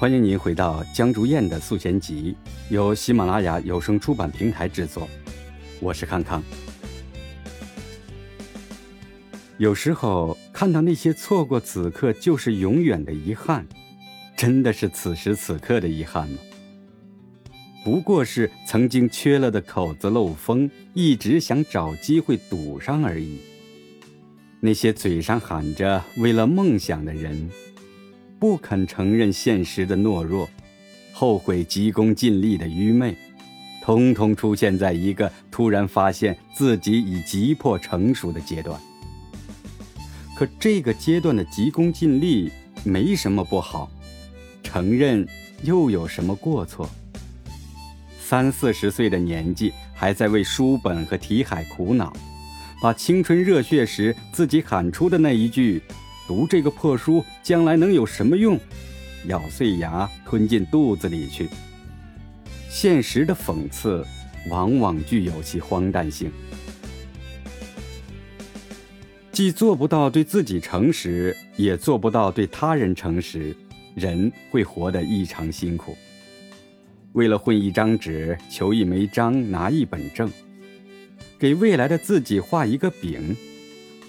欢迎您回到江竹燕的素贤集，由喜马拉雅有声出版平台制作。我是康康。有时候看到那些错过此刻就是永远的遗憾，真的是此时此刻的遗憾吗？不过是曾经缺了的口子漏风，一直想找机会堵上而已。那些嘴上喊着为了梦想的人，不肯承认现实的懦弱，后悔急功近利的愚昧，通通出现在一个突然发现自己已急迫成熟的阶段。可这个阶段的急功近利没什么不好，承认又有什么过错？三四十岁的年纪，还在为书本和题海苦恼，把青春热血时自己喊出的那一句“读这个破书将来能有什么用”，咬碎牙吞进肚子里去。现实的讽刺，往往具有其荒诞性。既做不到对自己诚实，也做不到对他人诚实，人会活得异常辛苦。为了混一张纸，求一枚章，拿一本证，给未来的自己画一个饼，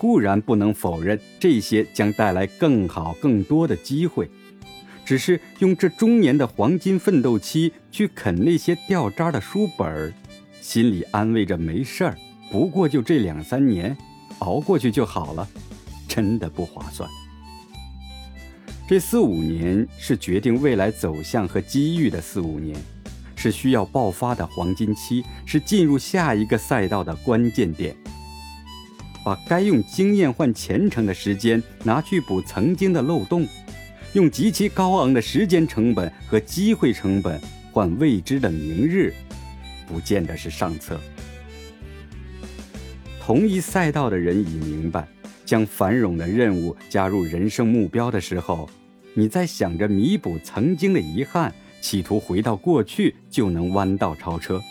固然不能否认这些将带来更好、更多的机会，只是用这中年的黄金奋斗期去啃那些掉渣的书本儿，心里安慰着没事儿，不过就这两三年，熬过去就好了，真的不划算。这四五年是决定未来走向和机遇的四五年，是需要爆发的黄金期，是进入下一个赛道的关键点。把该用经验换前程的时间拿去补曾经的漏洞，用极其高昂的时间成本和机会成本换未知的明日，不见得是上策。同一赛道的人已明白，将繁荣的任务加入人生目标的时候。你在想着弥补曾经的遗憾，企图回到过去就能弯道超车。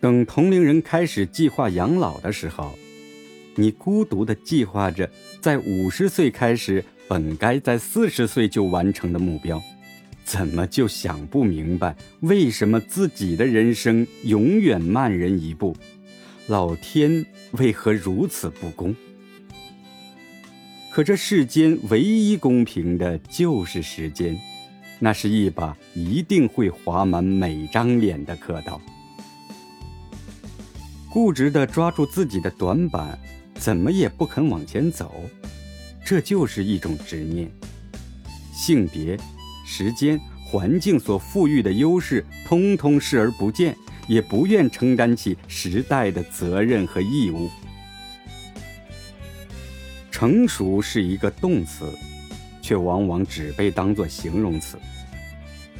等同龄人开始计划养老的时候，你孤独地计划着在五十岁开始本该在四十岁就完成的目标，怎么就想不明白为什么自己的人生永远慢人一步？老天为何如此不公？可这世间唯一公平的就是时间，那是一把一定会划满每张脸的刻刀。固执地抓住自己的短板，怎么也不肯往前走，这就是一种执念。性别、时间、环境所赋予的优势，通通视而不见，也不愿承担起时代的责任和义务。成熟是一个动词，却往往只被当作形容词。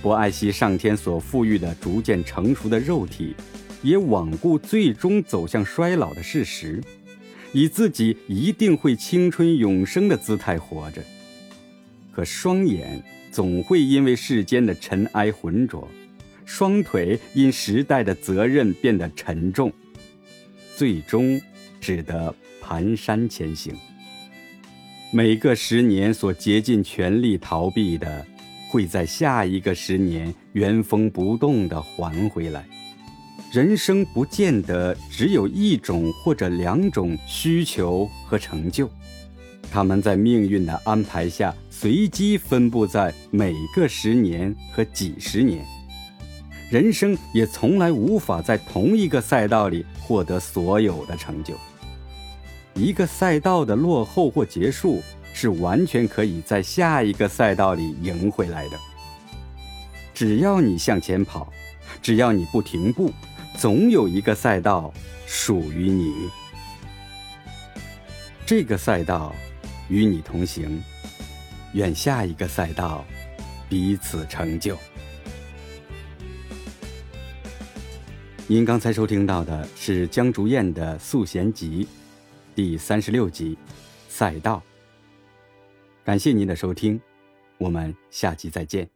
不爱惜上天所赋予的逐渐成熟的肉体，也罔顾最终走向衰老的事实，以自己一定会青春永生的姿态活着。可双眼总会因为世间的尘埃浑浊，双腿因时代的责任变得沉重，最终只得蹒跚前行。每个十年所竭尽全力逃避的，会在下一个十年原封不动地还回来。人生不见得只有一种或者两种需求和成就，他们在命运的安排下随机分布在每个十年和几十年。人生也从来无法在同一个赛道里获得所有的成就。一个赛道的落后或结束，是完全可以在下一个赛道里赢回来的。只要你向前跑，只要你不停步，总有一个赛道属于你。这个赛道与你同行，愿下一个赛道彼此成就。您刚才收听到的是江竹燕的《素贤集》。第三十六集，赛道。感谢您的收听，我们下期再见。